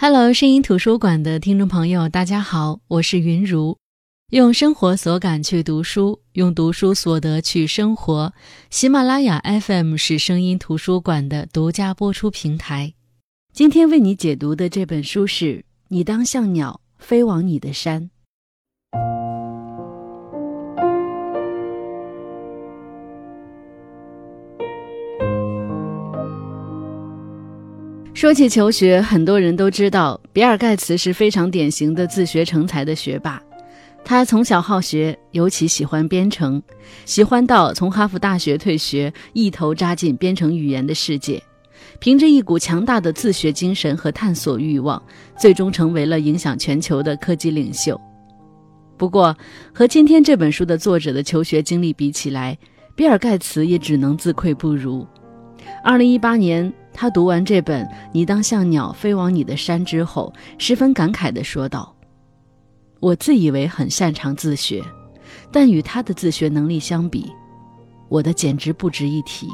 Hello，声音图书馆的听众朋友，大家好，我是云如。用生活所感去读书，用读书所得去生活。喜马拉雅 FM 是声音图书馆的独家播出平台。今天为你解读的这本书是《你当像鸟飞往你的山》。说起求学，很多人都知道，比尔·盖茨是非常典型的自学成才的学霸。他从小好学，尤其喜欢编程，喜欢到从哈佛大学退学，一头扎进编程语言的世界。凭着一股强大的自学精神和探索欲望，最终成为了影响全球的科技领袖。不过，和今天这本书的作者的求学经历比起来，比尔·盖茨也只能自愧不如。二零一八年。他读完这本《你当像鸟飞往你的山》之后，十分感慨地说道：“我自以为很擅长自学，但与他的自学能力相比，我的简直不值一提。”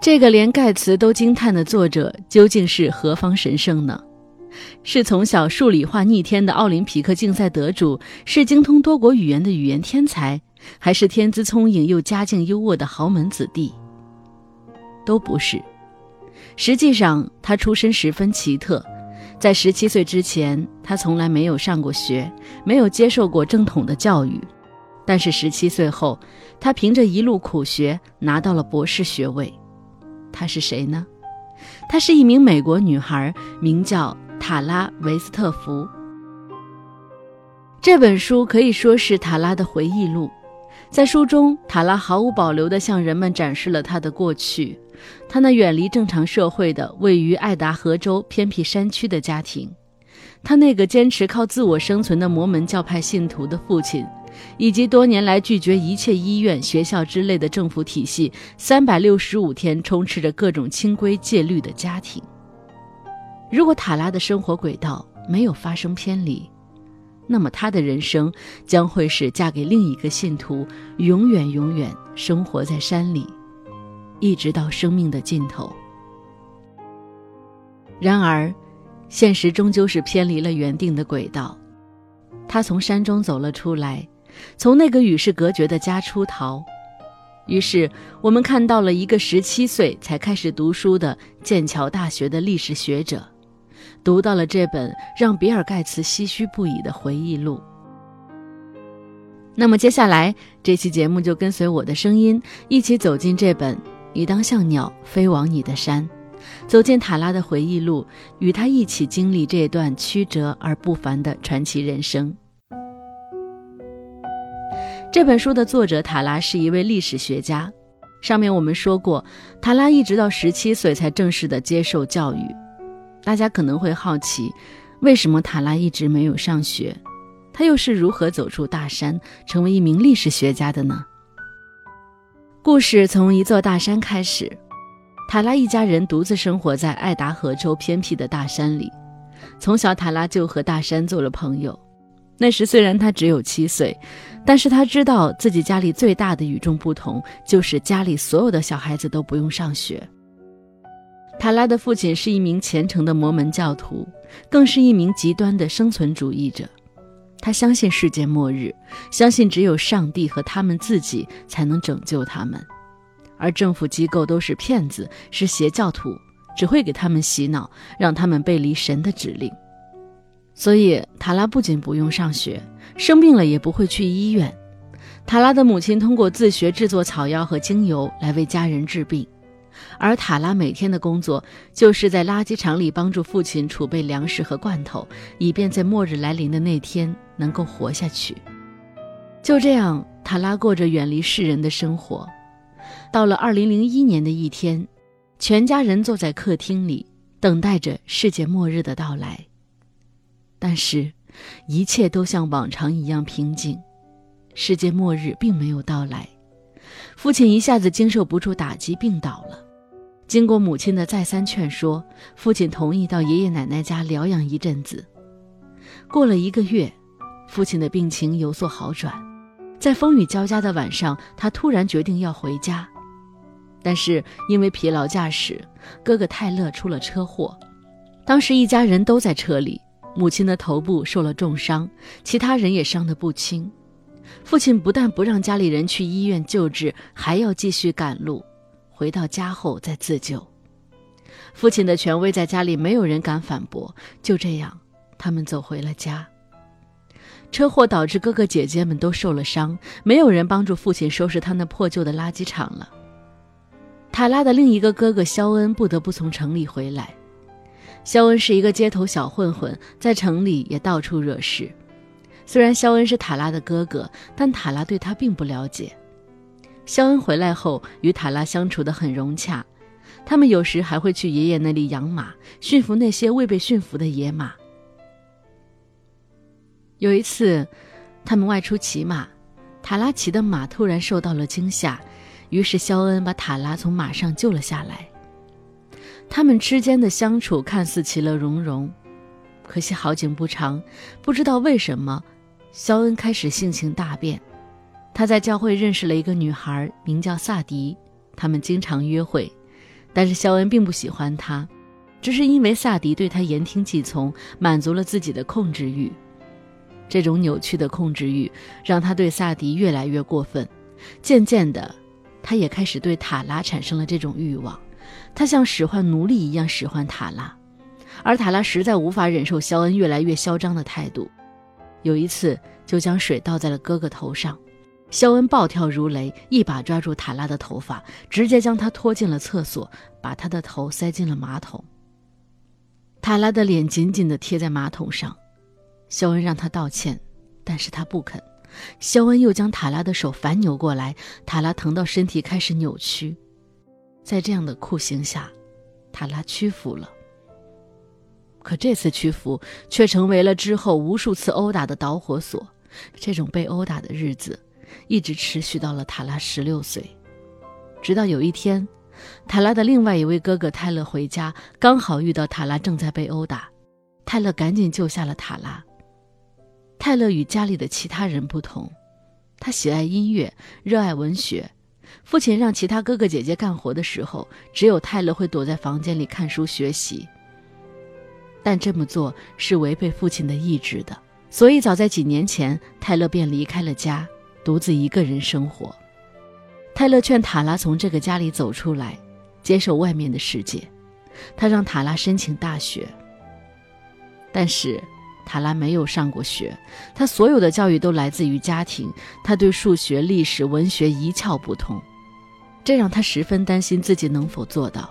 这个连盖茨都惊叹的作者究竟是何方神圣呢？是从小数理化逆天的奥林匹克竞赛得主，是精通多国语言的语言天才，还是天资聪颖又家境优渥的豪门子弟？都不是。实际上，他出身十分奇特，在十七岁之前，他从来没有上过学，没有接受过正统的教育。但是十七岁后，他凭着一路苦学拿到了博士学位。他是谁呢？她是一名美国女孩，名叫塔拉·维斯特福。这本书可以说是塔拉的回忆录。在书中，塔拉毫无保留地向人们展示了他的过去，他那远离正常社会的、位于爱达荷州偏僻山区的家庭，他那个坚持靠自我生存的摩门教派信徒的父亲，以及多年来拒绝一切医院、学校之类的政府体系，三百六十五天充斥着各种清规戒律的家庭。如果塔拉的生活轨道没有发生偏离，那么她的人生将会是嫁给另一个信徒，永远永远生活在山里，一直到生命的尽头。然而，现实终究是偏离了原定的轨道。他从山中走了出来，从那个与世隔绝的家出逃。于是，我们看到了一个十七岁才开始读书的剑桥大学的历史学者。读到了这本让比尔·盖茨唏嘘不已的回忆录。那么接下来这期节目就跟随我的声音，一起走进这本《你当像鸟飞往你的山》，走进塔拉的回忆录，与他一起经历这段曲折而不凡的传奇人生。这本书的作者塔拉是一位历史学家。上面我们说过，塔拉一直到十七岁才正式的接受教育。大家可能会好奇，为什么塔拉一直没有上学？他又是如何走出大山，成为一名历史学家的呢？故事从一座大山开始。塔拉一家人独自生活在爱达荷州偏僻的大山里。从小，塔拉就和大山做了朋友。那时虽然他只有七岁，但是他知道自己家里最大的与众不同，就是家里所有的小孩子都不用上学。塔拉的父亲是一名虔诚的摩门教徒，更是一名极端的生存主义者。他相信世界末日，相信只有上帝和他们自己才能拯救他们，而政府机构都是骗子，是邪教徒，只会给他们洗脑，让他们背离神的指令。所以，塔拉不仅不用上学，生病了也不会去医院。塔拉的母亲通过自学制作草药和精油来为家人治病。而塔拉每天的工作就是在垃圾场里帮助父亲储备粮食和罐头，以便在末日来临的那天能够活下去。就这样，塔拉过着远离世人的生活。到了2001年的一天，全家人坐在客厅里，等待着世界末日的到来。但是，一切都像往常一样平静，世界末日并没有到来。父亲一下子经受不住打击，病倒了。经过母亲的再三劝说，父亲同意到爷爷奶奶家疗养一阵子。过了一个月，父亲的病情有所好转。在风雨交加的晚上，他突然决定要回家，但是因为疲劳驾驶，哥哥泰勒出了车祸。当时一家人都在车里，母亲的头部受了重伤，其他人也伤得不轻。父亲不但不让家里人去医院救治，还要继续赶路，回到家后再自救。父亲的权威在家里没有人敢反驳，就这样，他们走回了家。车祸导致哥哥姐姐们都受了伤，没有人帮助父亲收拾他那破旧的垃圾场了。塔拉的另一个哥哥肖恩不得不从城里回来。肖恩是一个街头小混混，在城里也到处惹事。虽然肖恩是塔拉的哥哥，但塔拉对他并不了解。肖恩回来后与塔拉相处得很融洽，他们有时还会去爷爷那里养马，驯服那些未被驯服的野马。有一次，他们外出骑马，塔拉骑的马突然受到了惊吓，于是肖恩把塔拉从马上救了下来。他们之间的相处看似其乐融融，可惜好景不长，不知道为什么，肖恩开始性情大变。他在教会认识了一个女孩，名叫萨迪，他们经常约会，但是肖恩并不喜欢她，只是因为萨迪对他言听计从，满足了自己的控制欲。这种扭曲的控制欲让他对萨迪越来越过分，渐渐的，他也开始对塔拉产生了这种欲望。他像使唤奴隶一样使唤塔拉，而塔拉实在无法忍受肖恩越来越嚣张的态度，有一次就将水倒在了哥哥头上。肖恩暴跳如雷，一把抓住塔拉的头发，直接将她拖进了厕所，把她的头塞进了马桶。塔拉的脸紧紧地贴在马桶上。肖恩让她道歉，但是她不肯。肖恩又将塔拉的手反扭过来，塔拉疼到身体开始扭曲。在这样的酷刑下，塔拉屈服了。可这次屈服却成为了之后无数次殴打的导火索。这种被殴打的日子一直持续到了塔拉十六岁，直到有一天，塔拉的另外一位哥哥泰勒回家，刚好遇到塔拉正在被殴打，泰勒赶紧救下了塔拉。泰勒与家里的其他人不同，他喜爱音乐，热爱文学。父亲让其他哥哥姐姐干活的时候，只有泰勒会躲在房间里看书学习。但这么做是违背父亲的意志的，所以早在几年前，泰勒便离开了家，独自一个人生活。泰勒劝塔拉从这个家里走出来，接受外面的世界。他让塔拉申请大学，但是。塔拉没有上过学，他所有的教育都来自于家庭。他对数学、历史、文学一窍不通，这让他十分担心自己能否做到。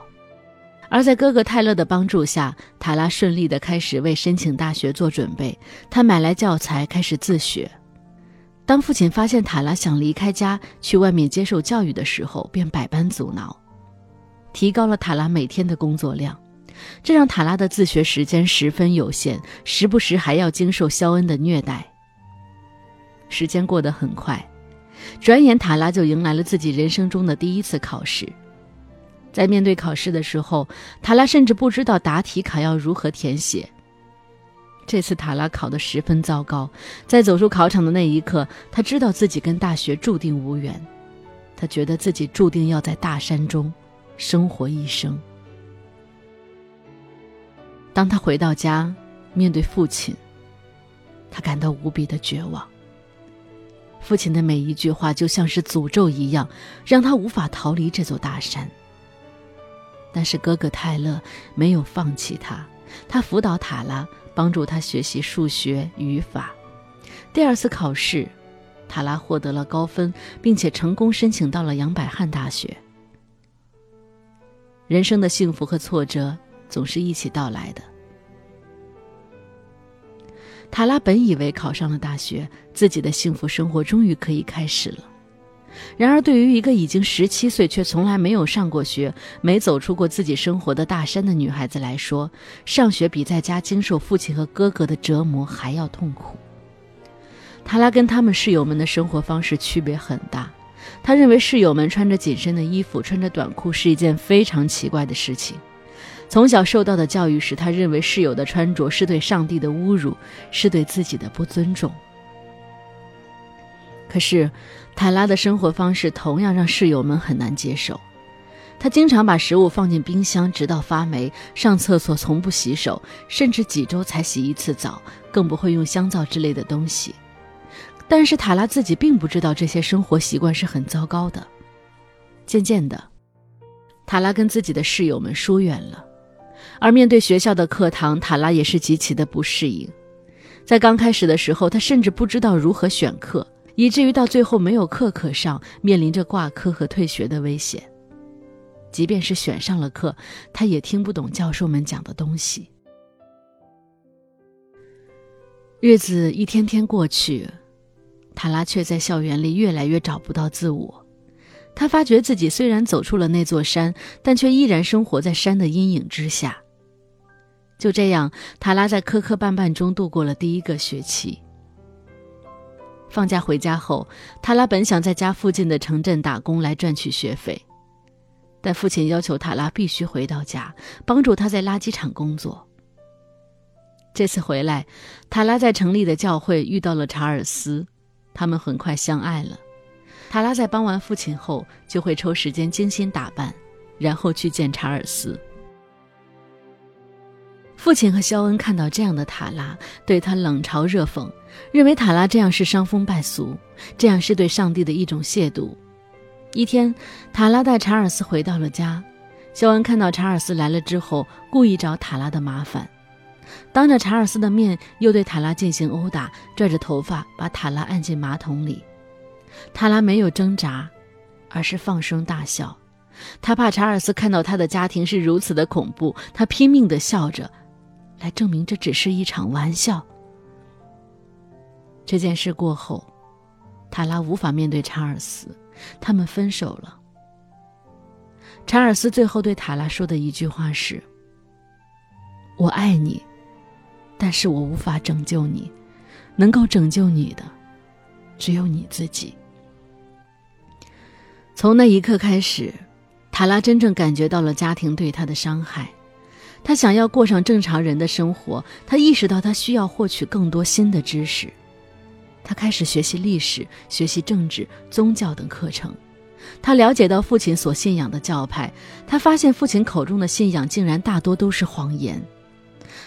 而在哥哥泰勒的帮助下，塔拉顺利地开始为申请大学做准备。他买来教材，开始自学。当父亲发现塔拉想离开家去外面接受教育的时候，便百般阻挠，提高了塔拉每天的工作量。这让塔拉的自学时间十分有限，时不时还要经受肖恩的虐待。时间过得很快，转眼塔拉就迎来了自己人生中的第一次考试。在面对考试的时候，塔拉甚至不知道答题卡要如何填写。这次塔拉考得十分糟糕，在走出考场的那一刻，他知道自己跟大学注定无缘，他觉得自己注定要在大山中生活一生。当他回到家，面对父亲，他感到无比的绝望。父亲的每一句话就像是诅咒一样，让他无法逃离这座大山。但是哥哥泰勒没有放弃他，他辅导塔拉，帮助他学习数学、语法。第二次考试，塔拉获得了高分，并且成功申请到了杨百翰大学。人生的幸福和挫折。总是一起到来的。塔拉本以为考上了大学，自己的幸福生活终于可以开始了。然而，对于一个已经十七岁却从来没有上过学、没走出过自己生活的大山的女孩子来说，上学比在家经受父亲和哥哥的折磨还要痛苦。塔拉跟他们室友们的生活方式区别很大。他认为室友们穿着紧身的衣服、穿着短裤是一件非常奇怪的事情。从小受到的教育使他认为室友的穿着是对上帝的侮辱，是对自己的不尊重。可是，塔拉的生活方式同样让室友们很难接受。他经常把食物放进冰箱，直到发霉；上厕所从不洗手，甚至几周才洗一次澡，更不会用香皂之类的东西。但是塔拉自己并不知道这些生活习惯是很糟糕的。渐渐的，塔拉跟自己的室友们疏远了，而面对学校的课堂，塔拉也是极其的不适应。在刚开始的时候，他甚至不知道如何选课，以至于到最后没有课可上，面临着挂科和退学的危险。即便是选上了课，他也听不懂教授们讲的东西。日子一天天过去，塔拉却在校园里越来越找不到自我。他发觉自己虽然走出了那座山，但却依然生活在山的阴影之下。就这样，塔拉在磕磕绊绊中度过了第一个学期。放假回家后，塔拉本想在家附近的城镇打工来赚取学费。但父亲要求塔拉必须回到家，帮助他在垃圾场工作。这次回来，塔拉在城里的教会遇到了查尔斯，他们很快相爱了。塔拉在帮完父亲后，就会抽时间精心打扮，然后去见查尔斯。父亲和肖恩看到这样的塔拉，对他冷嘲热讽，认为塔拉这样是伤风败俗，这样是对上帝的一种亵渎。一天，塔拉带查尔斯回到了家。肖恩看到查尔斯来了之后，故意找塔拉的麻烦，当着查尔斯的面又对塔拉进行殴打，拽着头发把塔拉按进马桶里。塔拉没有挣扎，而是放声大笑。他怕查尔斯看到他的家庭是如此的恐怖，他拼命地笑着，来证明这只是一场玩笑。这件事过后，塔拉无法面对查尔斯。他们分手了。查尔斯最后对塔拉说的一句话是：“我爱你，但是我无法拯救你，能够拯救你的，只有你自己。”从那一刻开始，塔拉真正感觉到了家庭对他的伤害。他想要过上正常人的生活，他意识到他需要获取更多新的知识。他开始学习历史、学习政治、宗教等课程。他了解到父亲所信仰的教派，他发现父亲口中的信仰竟然大多都是谎言。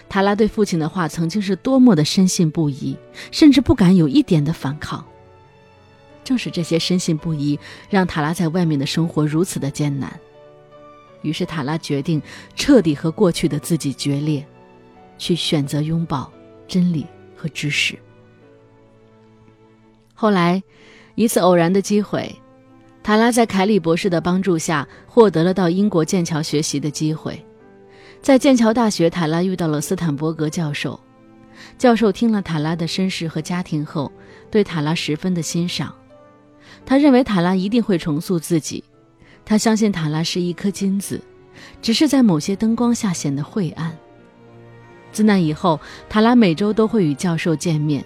塔拉对父亲的话曾经是多么的深信不疑，甚至不敢有一点的反抗。正是这些深信不疑，让塔拉在外面的生活如此的艰难。于是塔拉决定彻底和过去的自己决裂，去选择拥抱真理和知识。后来，一次偶然的机会，塔拉在凯里博士的帮助下获得了到英国剑桥学习的机会。在剑桥大学，塔拉遇到了斯坦伯格教授。教授听了塔拉的身世和家庭后，对塔拉十分的欣赏。他认为塔拉一定会重塑自己。他相信塔拉是一颗金子，只是在某些灯光下显得晦暗。自那以后，塔拉每周都会与教授见面。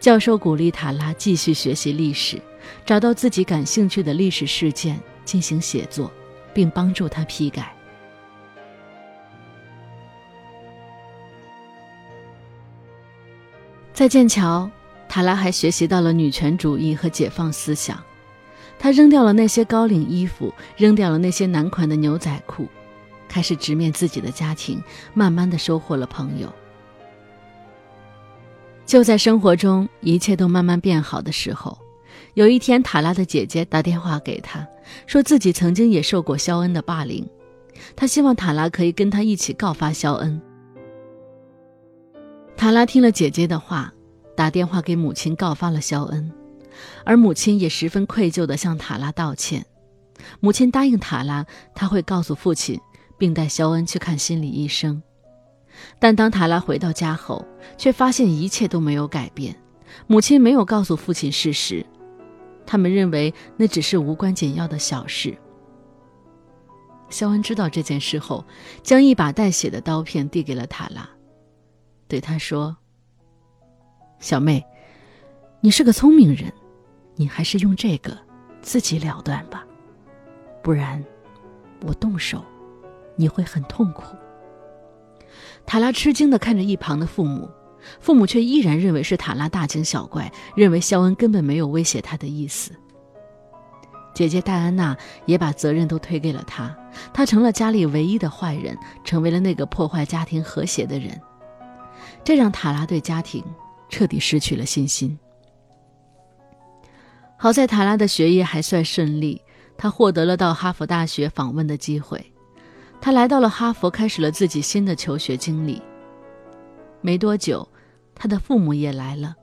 教授鼓励塔拉继续学习历史，找到自己感兴趣的历史事件进行写作，并帮助他批改。在剑桥，塔拉还学习到了女权主义和解放思想。他扔掉了那些高领衣服，扔掉了那些男款的牛仔裤，开始直面自己的家庭，慢慢的收获了朋友。就在生活中一切都慢慢变好的时候，有一天，塔拉的姐姐打电话给他，说自己曾经也受过肖恩的霸凌，他希望塔拉可以跟他一起告发肖恩。塔拉听了姐姐的话，打电话给母亲告发了肖恩，而母亲也十分愧疚地向塔拉道歉。母亲答应塔拉，他会告诉父亲，并带肖恩去看心理医生。但当塔拉回到家后，却发现一切都没有改变。母亲没有告诉父亲事实，他们认为那只是无关紧要的小事。肖恩知道这件事后，将一把带血的刀片递给了塔拉，对他说：“小妹，你是个聪明人，你还是用这个自己了断吧，不然我动手，你会很痛苦。”塔拉吃惊地看着一旁的父母，父母却依然认为是塔拉大惊小怪，认为肖恩根本没有威胁他的意思。姐姐戴安娜也把责任都推给了他，他成了家里唯一的坏人，成为了那个破坏家庭和谐的人。这让塔拉对家庭彻底失去了信心。好在塔拉的学业还算顺利，他获得了到哈佛大学访问的机会。他来到了哈佛，开始了自己新的求学经历。没多久，他的父母也来了。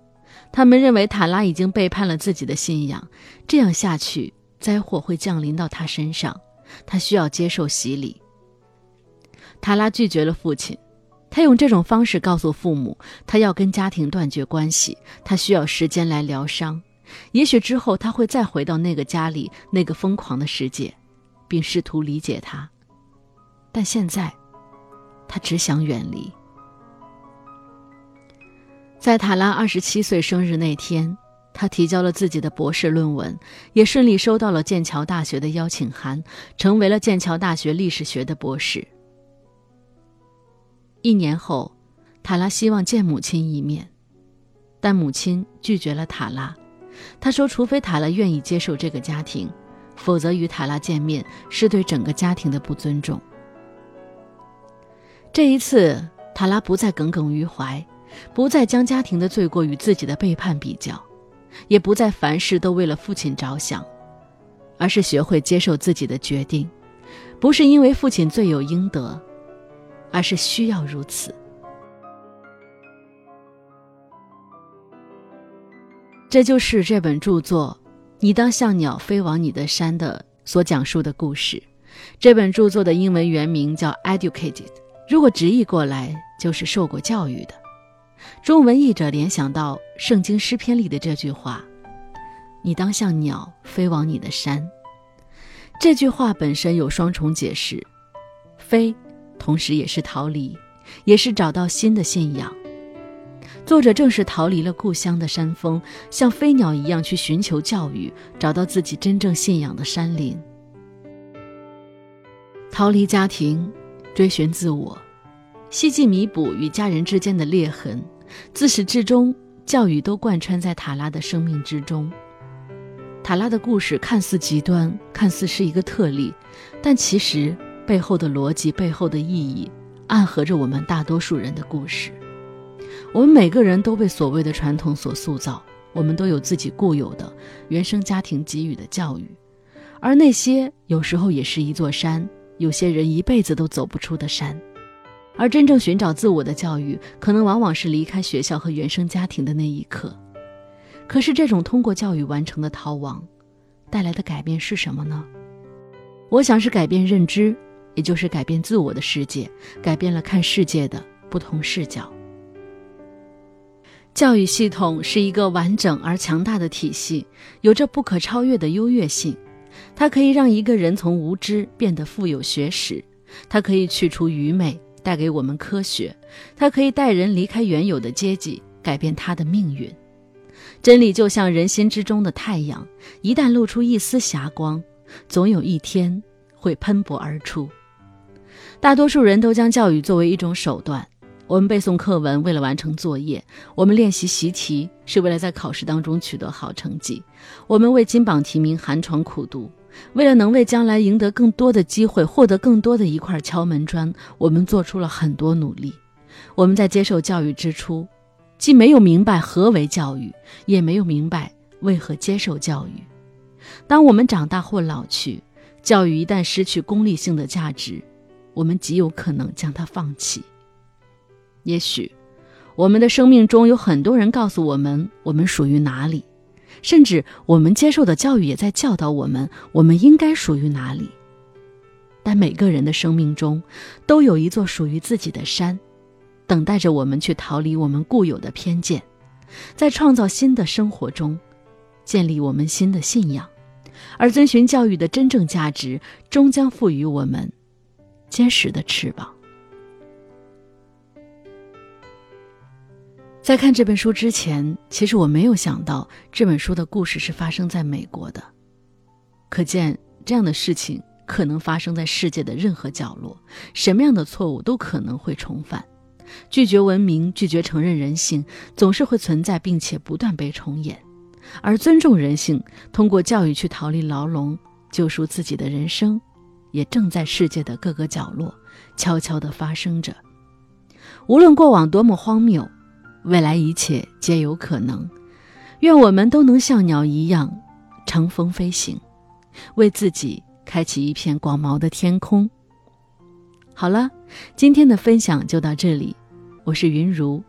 他们认为塔拉已经背叛了自己的信仰，这样下去，灾祸会降临到他身上。他需要接受洗礼。塔拉拒绝了父亲，他用这种方式告诉父母，他要跟家庭断绝关系，他需要时间来疗伤。也许之后他会再回到那个家里，那个疯狂的世界，并试图理解他。但现在，他只想远离。在塔拉二十七岁生日那天，他提交了自己的博士论文，也顺利收到了剑桥大学的邀请函，成为了剑桥大学历史学的博士。一年后，塔拉希望见母亲一面，但母亲拒绝了塔拉。他说：“除非塔拉愿意接受这个家庭，否则与塔拉见面是对整个家庭的不尊重。”这一次，塔拉不再耿耿于怀，不再将家庭的罪过与自己的背叛比较，也不再凡事都为了父亲着想，而是学会接受自己的决定，不是因为父亲罪有应得，而是需要如此。这就是这本著作《你当像鸟飞往你的山》的所讲述的故事。这本著作的英文原名叫《Educated》。如果直译过来就是受过教育的，中文译者联想到《圣经诗篇》里的这句话：“你当像鸟飞往你的山。”这句话本身有双重解释，飞，同时也是逃离，也是找到新的信仰。作者正是逃离了故乡的山峰，像飞鸟一样去寻求教育，找到自己真正信仰的山林，逃离家庭。追寻自我，希冀弥补与家人之间的裂痕。自始至终，教育都贯穿在塔拉的生命之中。塔拉的故事看似极端，看似是一个特例，但其实背后的逻辑、背后的意义，暗合着我们大多数人的故事。我们每个人都被所谓的传统所塑造，我们都有自己固有的原生家庭给予的教育，而那些有时候也是一座山。有些人一辈子都走不出的山，而真正寻找自我的教育，可能往往是离开学校和原生家庭的那一刻。可是，这种通过教育完成的逃亡，带来的改变是什么呢？我想是改变认知，也就是改变自我的世界，改变了看世界的不同视角。教育系统是一个完整而强大的体系，有着不可超越的优越性。它可以让一个人从无知变得富有学识，它可以去除愚昧，带给我们科学，它可以带人离开原有的阶级，改变他的命运。真理就像人心之中的太阳，一旦露出一丝霞光，总有一天会喷薄而出。大多数人都将教育作为一种手段。我们背诵课文为了完成作业，我们练习习题是为了在考试当中取得好成绩，我们为金榜题名寒窗苦读，为了能为将来赢得更多的机会，获得更多的一块敲门砖，我们做出了很多努力。我们在接受教育之初，既没有明白何为教育，也没有明白为何接受教育。当我们长大或老去，教育一旦失去功利性的价值，我们极有可能将它放弃。也许，我们的生命中有很多人告诉我们我们属于哪里，甚至我们接受的教育也在教导我们我们应该属于哪里。但每个人的生命中都有一座属于自己的山，等待着我们去逃离我们固有的偏见，在创造新的生活中，建立我们新的信仰，而遵循教育的真正价值，终将赋予我们坚实的翅膀。在看这本书之前，其实我没有想到这本书的故事是发生在美国的。可见，这样的事情可能发生在世界的任何角落，什么样的错误都可能会重犯。拒绝文明，拒绝承认人性，总是会存在，并且不断被重演。而尊重人性，通过教育去逃离牢笼，救赎自己的人生，也正在世界的各个角落悄悄地发生着。无论过往多么荒谬，未来一切皆有可能。愿我们都能像鸟一样乘风飞行，为自己开启一片广袤的天空。好了，今天的分享就到这里，我是云如。